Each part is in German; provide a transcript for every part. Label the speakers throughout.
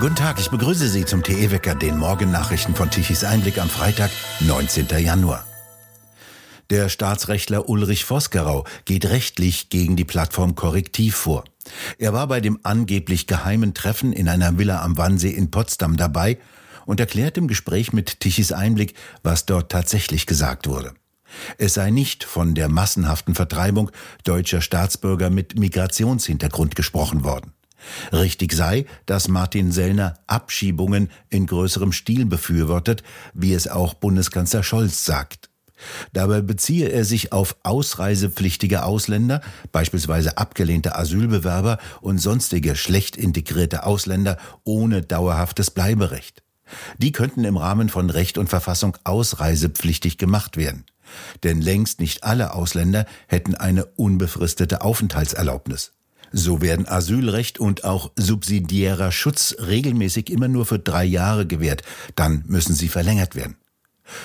Speaker 1: Guten Tag, ich begrüße Sie zum TE-Wecker, den Morgennachrichten von Tichys Einblick am Freitag, 19. Januar. Der Staatsrechtler Ulrich Vosgerau geht rechtlich gegen die Plattform Korrektiv vor. Er war bei dem angeblich geheimen Treffen in einer Villa am Wannsee in Potsdam dabei und erklärt im Gespräch mit Tichys Einblick, was dort tatsächlich gesagt wurde. Es sei nicht von der massenhaften Vertreibung deutscher Staatsbürger mit Migrationshintergrund gesprochen worden. Richtig sei, dass Martin Sellner Abschiebungen in größerem Stil befürwortet, wie es auch Bundeskanzler Scholz sagt. Dabei beziehe er sich auf ausreisepflichtige Ausländer, beispielsweise abgelehnte Asylbewerber und sonstige schlecht integrierte Ausländer ohne dauerhaftes Bleiberecht. Die könnten im Rahmen von Recht und Verfassung ausreisepflichtig gemacht werden. Denn längst nicht alle Ausländer hätten eine unbefristete Aufenthaltserlaubnis. So werden Asylrecht und auch subsidiärer Schutz regelmäßig immer nur für drei Jahre gewährt, dann müssen sie verlängert werden.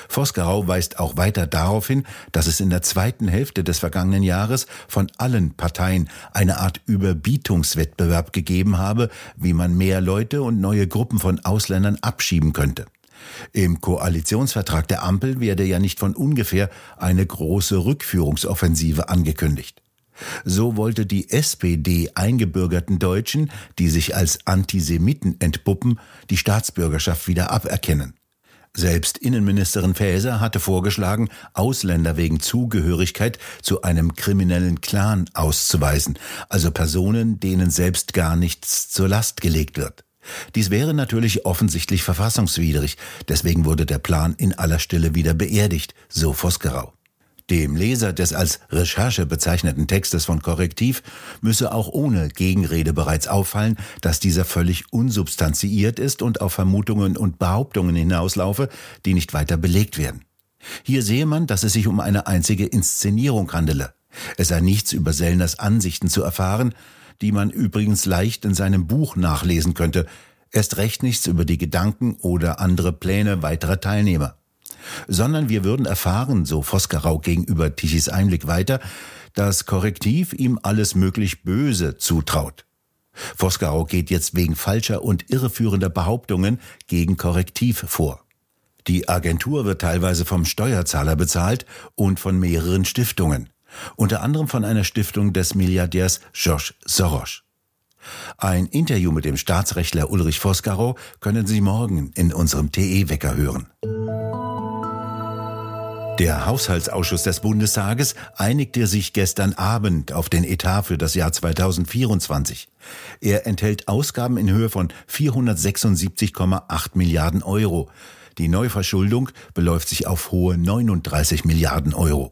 Speaker 1: Vosgerau weist auch weiter darauf hin, dass es in der zweiten Hälfte des vergangenen Jahres von allen Parteien eine Art Überbietungswettbewerb gegeben habe, wie man mehr Leute und neue Gruppen von Ausländern abschieben könnte. Im Koalitionsvertrag der Ampel werde ja nicht von ungefähr eine große Rückführungsoffensive angekündigt. So wollte die SPD eingebürgerten Deutschen, die sich als Antisemiten entpuppen, die Staatsbürgerschaft wieder aberkennen. Selbst Innenministerin Faeser hatte vorgeschlagen, Ausländer wegen Zugehörigkeit zu einem kriminellen Clan auszuweisen, also Personen, denen selbst gar nichts zur Last gelegt wird. Dies wäre natürlich offensichtlich verfassungswidrig, deswegen wurde der Plan in aller Stille wieder beerdigt, so Vosgerau. Dem Leser des als Recherche bezeichneten Textes von Korrektiv müsse auch ohne Gegenrede bereits auffallen, dass dieser völlig unsubstanziiert ist und auf Vermutungen und Behauptungen hinauslaufe, die nicht weiter belegt werden. Hier sehe man, dass es sich um eine einzige Inszenierung handele. Es sei nichts über Sellners Ansichten zu erfahren, die man übrigens leicht in seinem Buch nachlesen könnte, erst recht nichts über die Gedanken oder andere Pläne weiterer Teilnehmer sondern wir würden erfahren, so Vosgerau gegenüber Tichys Einblick weiter, dass Korrektiv ihm alles möglich Böse zutraut. Vosgerau geht jetzt wegen falscher und irreführender Behauptungen gegen Korrektiv vor. Die Agentur wird teilweise vom Steuerzahler bezahlt und von mehreren Stiftungen, unter anderem von einer Stiftung des Milliardärs Georges Soros. Ein Interview mit dem Staatsrechtler Ulrich Vosgerau können Sie morgen in unserem TE-Wecker hören. Der Haushaltsausschuss des Bundestages einigte sich gestern Abend auf den Etat für das Jahr 2024. Er enthält Ausgaben in Höhe von 476,8 Milliarden Euro. Die Neuverschuldung beläuft sich auf hohe 39 Milliarden Euro.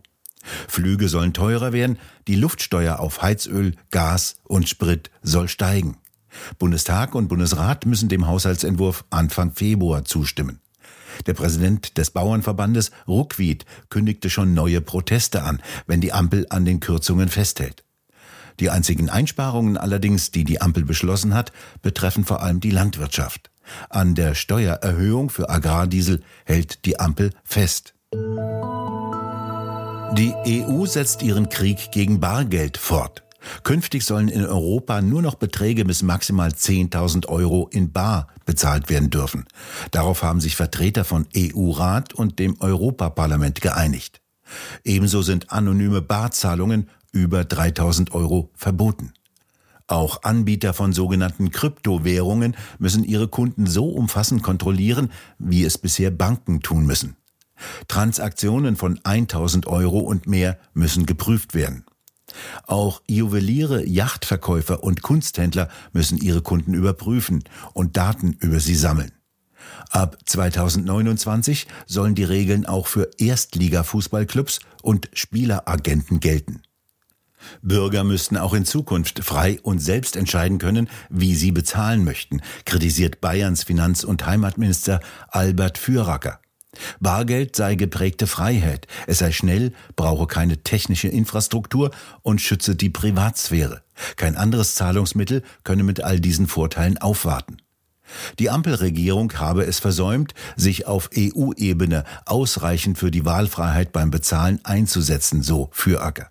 Speaker 1: Flüge sollen teurer werden, die Luftsteuer auf Heizöl, Gas und Sprit soll steigen. Bundestag und Bundesrat müssen dem Haushaltsentwurf Anfang Februar zustimmen. Der Präsident des Bauernverbandes Ruckwied kündigte schon neue Proteste an, wenn die Ampel an den Kürzungen festhält. Die einzigen Einsparungen allerdings, die die Ampel beschlossen hat, betreffen vor allem die Landwirtschaft. An der Steuererhöhung für Agrardiesel hält die Ampel fest. Die EU setzt ihren Krieg gegen Bargeld fort. Künftig sollen in Europa nur noch Beträge bis maximal 10.000 Euro in Bar bezahlt werden dürfen. Darauf haben sich Vertreter von EU-Rat und dem Europaparlament geeinigt. Ebenso sind anonyme Barzahlungen über 3.000 Euro verboten. Auch Anbieter von sogenannten Kryptowährungen müssen ihre Kunden so umfassend kontrollieren, wie es bisher Banken tun müssen. Transaktionen von 1000 Euro und mehr müssen geprüft werden. Auch Juweliere, Yachtverkäufer und Kunsthändler müssen ihre Kunden überprüfen und Daten über sie sammeln. Ab 2029 sollen die Regeln auch für Erstliga-Fußballclubs und Spieleragenten gelten. Bürger müssten auch in Zukunft frei und selbst entscheiden können, wie sie bezahlen möchten, kritisiert Bayerns Finanz- und Heimatminister Albert Füracker. Bargeld sei geprägte Freiheit, es sei schnell, brauche keine technische Infrastruktur und schütze die Privatsphäre. Kein anderes Zahlungsmittel könne mit all diesen Vorteilen aufwarten. Die Ampelregierung habe es versäumt, sich auf EU-Ebene ausreichend für die Wahlfreiheit beim Bezahlen einzusetzen, so Füracker.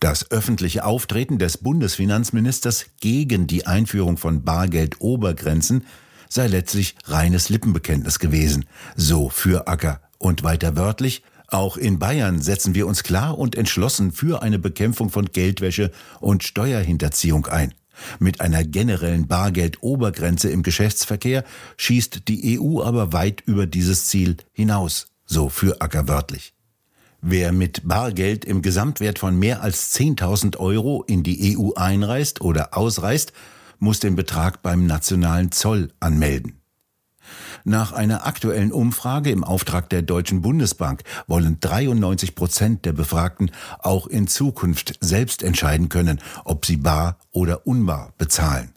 Speaker 1: Das öffentliche Auftreten des Bundesfinanzministers gegen die Einführung von Bargeld-Obergrenzen sei letztlich reines Lippenbekenntnis gewesen, so für Acker. Und weiter wörtlich, auch in Bayern setzen wir uns klar und entschlossen für eine Bekämpfung von Geldwäsche und Steuerhinterziehung ein. Mit einer generellen Bargeldobergrenze im Geschäftsverkehr schießt die EU aber weit über dieses Ziel hinaus, so für Acker wörtlich. Wer mit Bargeld im Gesamtwert von mehr als 10.000 Euro in die EU einreist oder ausreist, muss den Betrag beim nationalen Zoll anmelden. Nach einer aktuellen Umfrage im Auftrag der Deutschen Bundesbank wollen 93 Prozent der Befragten auch in Zukunft selbst entscheiden können, ob sie bar oder unbar bezahlen.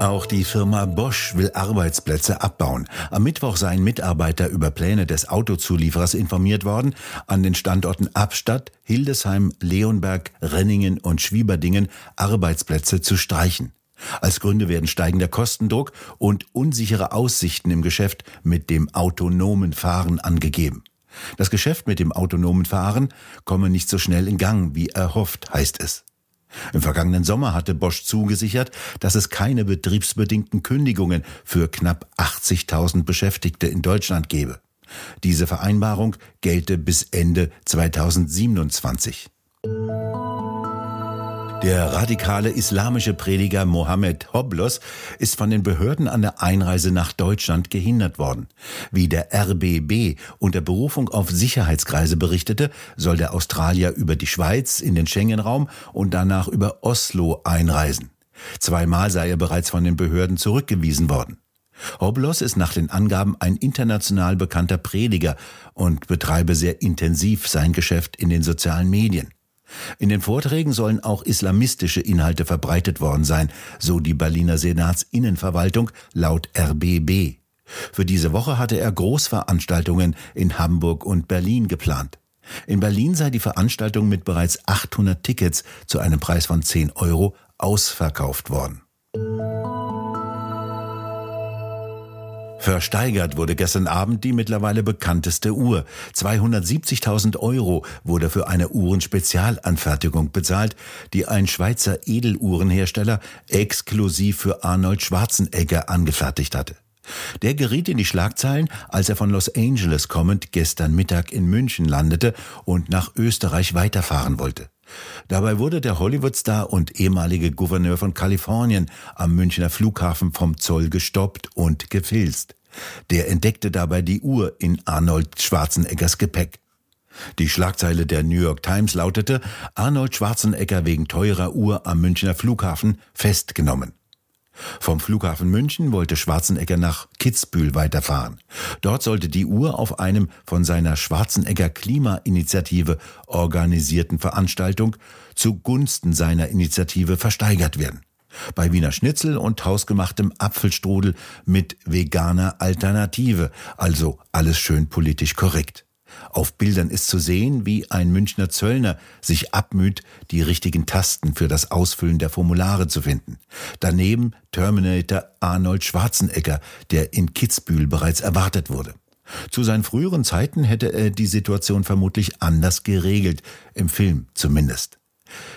Speaker 1: Auch die Firma Bosch will Arbeitsplätze abbauen. Am Mittwoch seien Mitarbeiter über Pläne des Autozulieferers informiert worden, an den Standorten Abstadt, Hildesheim, Leonberg, Renningen und Schwieberdingen Arbeitsplätze zu streichen. Als Gründe werden steigender Kostendruck und unsichere Aussichten im Geschäft mit dem autonomen Fahren angegeben. Das Geschäft mit dem autonomen Fahren komme nicht so schnell in Gang, wie erhofft, heißt es. Im vergangenen Sommer hatte Bosch zugesichert, dass es keine betriebsbedingten Kündigungen für knapp 80.000 Beschäftigte in Deutschland gebe. Diese Vereinbarung gelte bis Ende 2027. Der radikale islamische Prediger Mohammed Hoblos ist von den Behörden an der Einreise nach Deutschland gehindert worden. Wie der RBB unter Berufung auf Sicherheitskreise berichtete, soll der Australier über die Schweiz in den Schengen-Raum und danach über Oslo einreisen. Zweimal sei er bereits von den Behörden zurückgewiesen worden. Hoblos ist nach den Angaben ein international bekannter Prediger und betreibe sehr intensiv sein Geschäft in den sozialen Medien. In den Vorträgen sollen auch islamistische Inhalte verbreitet worden sein, so die Berliner Senatsinnenverwaltung laut RBB. Für diese Woche hatte er Großveranstaltungen in Hamburg und Berlin geplant. In Berlin sei die Veranstaltung mit bereits 800 Tickets zu einem Preis von 10 Euro ausverkauft worden. Versteigert wurde gestern Abend die mittlerweile bekannteste Uhr. 270.000 Euro wurde für eine Uhrenspezialanfertigung bezahlt, die ein Schweizer Edeluhrenhersteller exklusiv für Arnold Schwarzenegger angefertigt hatte. Der geriet in die Schlagzeilen, als er von Los Angeles kommend gestern Mittag in München landete und nach Österreich weiterfahren wollte. Dabei wurde der Hollywoodstar und ehemalige Gouverneur von Kalifornien am Münchner Flughafen vom Zoll gestoppt und gefilzt. Der entdeckte dabei die Uhr in Arnold Schwarzeneggers Gepäck. Die Schlagzeile der New York Times lautete Arnold Schwarzenegger wegen teurer Uhr am Münchner Flughafen festgenommen. Vom Flughafen München wollte Schwarzenegger nach Kitzbühel weiterfahren. Dort sollte die Uhr auf einem von seiner Schwarzenegger Klimainitiative organisierten Veranstaltung zugunsten seiner Initiative versteigert werden. Bei Wiener Schnitzel und hausgemachtem Apfelstrudel mit veganer Alternative, also alles schön politisch korrekt. Auf Bildern ist zu sehen, wie ein Münchner Zöllner sich abmüht, die richtigen Tasten für das Ausfüllen der Formulare zu finden. Daneben Terminator Arnold Schwarzenegger, der in Kitzbühel bereits erwartet wurde. Zu seinen früheren Zeiten hätte er die Situation vermutlich anders geregelt, im Film zumindest.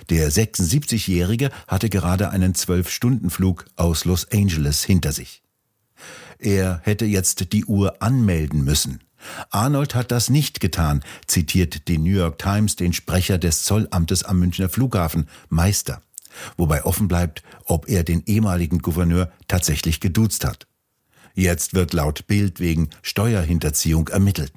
Speaker 1: Der 76-Jährige hatte gerade einen Zwölf-Stunden-Flug aus Los Angeles hinter sich. Er hätte jetzt die Uhr anmelden müssen. Arnold hat das nicht getan, zitiert die New York Times den Sprecher des Zollamtes am Münchner Flughafen, Meister. Wobei offen bleibt, ob er den ehemaligen Gouverneur tatsächlich geduzt hat. Jetzt wird laut Bild wegen Steuerhinterziehung ermittelt.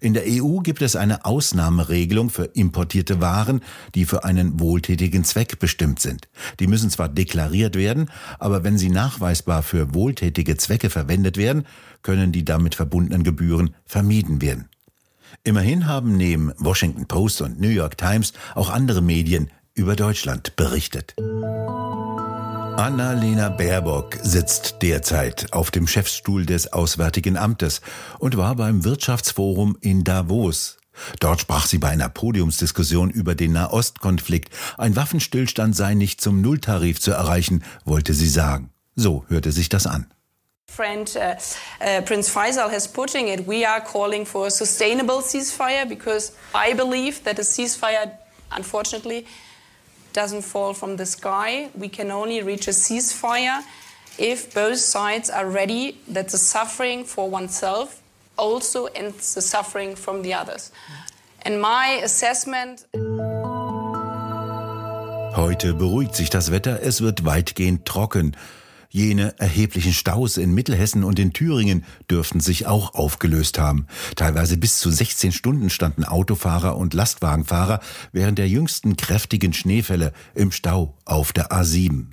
Speaker 1: In der EU gibt es eine Ausnahmeregelung für importierte Waren, die für einen wohltätigen Zweck bestimmt sind. Die müssen zwar deklariert werden, aber wenn sie nachweisbar für wohltätige Zwecke verwendet werden, können die damit verbundenen Gebühren vermieden werden. Immerhin haben neben Washington Post und New York Times auch andere Medien über Deutschland berichtet. Annalena Baerbock sitzt derzeit auf dem Chefstuhl des Auswärtigen Amtes und war beim Wirtschaftsforum in Davos. Dort sprach sie bei einer Podiumsdiskussion über den Nahostkonflikt. Ein Waffenstillstand sei nicht zum Nulltarif zu erreichen, wollte sie sagen. So hörte sich das an.
Speaker 2: Friend uh, uh, Prince Faisal has putting it, we are calling for a sustainable ceasefire because I believe that a ceasefire, unfortunately, doesn't fall from the sky. We can only reach a ceasefire if both sides are ready that the suffering for oneself also ends the suffering from the others. And my assessment.
Speaker 1: Heute beruhigt sich das Wetter, es wird weitgehend trocken. Jene erheblichen Staus in Mittelhessen und in Thüringen dürften sich auch aufgelöst haben. Teilweise bis zu 16 Stunden standen Autofahrer und Lastwagenfahrer während der jüngsten kräftigen Schneefälle im Stau auf der A7.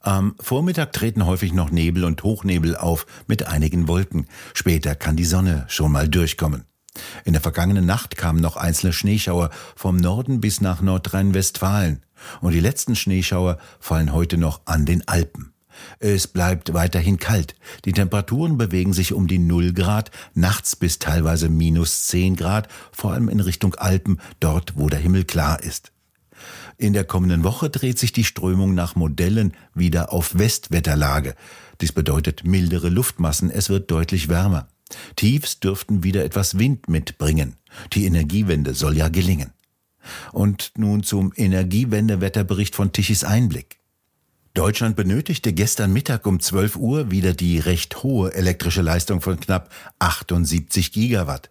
Speaker 1: Am Vormittag treten häufig noch Nebel und Hochnebel auf mit einigen Wolken. Später kann die Sonne schon mal durchkommen. In der vergangenen Nacht kamen noch einzelne Schneeschauer vom Norden bis nach Nordrhein-Westfalen. Und die letzten Schneeschauer fallen heute noch an den Alpen. Es bleibt weiterhin kalt. Die Temperaturen bewegen sich um die 0 Grad, nachts bis teilweise minus 10 Grad, vor allem in Richtung Alpen, dort wo der Himmel klar ist. In der kommenden Woche dreht sich die Strömung nach Modellen wieder auf Westwetterlage. Dies bedeutet mildere Luftmassen, es wird deutlich wärmer. Tiefs dürften wieder etwas Wind mitbringen. Die Energiewende soll ja gelingen. Und nun zum Energiewendewetterbericht von Tichys Einblick. Deutschland benötigte gestern Mittag um 12 Uhr wieder die recht hohe elektrische Leistung von knapp 78 Gigawatt.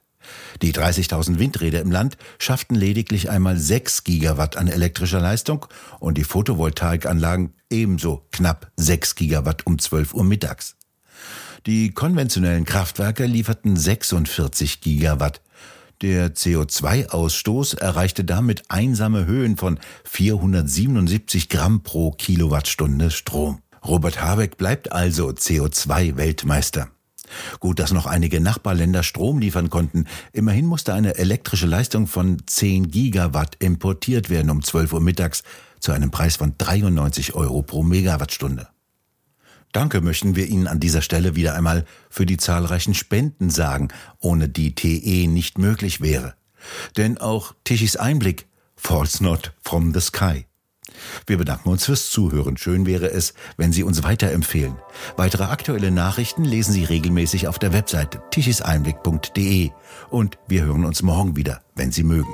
Speaker 1: Die 30.000 Windräder im Land schafften lediglich einmal 6 Gigawatt an elektrischer Leistung und die Photovoltaikanlagen ebenso knapp 6 Gigawatt um 12 Uhr mittags. Die konventionellen Kraftwerke lieferten 46 Gigawatt. Der CO2-Ausstoß erreichte damit einsame Höhen von 477 Gramm pro Kilowattstunde Strom. Robert Habeck bleibt also CO2-Weltmeister. Gut, dass noch einige Nachbarländer Strom liefern konnten. Immerhin musste eine elektrische Leistung von 10 Gigawatt importiert werden um 12 Uhr mittags zu einem Preis von 93 Euro pro Megawattstunde. Danke möchten wir Ihnen an dieser Stelle wieder einmal für die zahlreichen Spenden sagen, ohne die TE nicht möglich wäre. Denn auch Tichys Einblick falls not from the sky. Wir bedanken uns fürs Zuhören. Schön wäre es, wenn Sie uns weiterempfehlen. Weitere aktuelle Nachrichten lesen Sie regelmäßig auf der Webseite tichiseinblick.de und wir hören uns morgen wieder, wenn Sie mögen.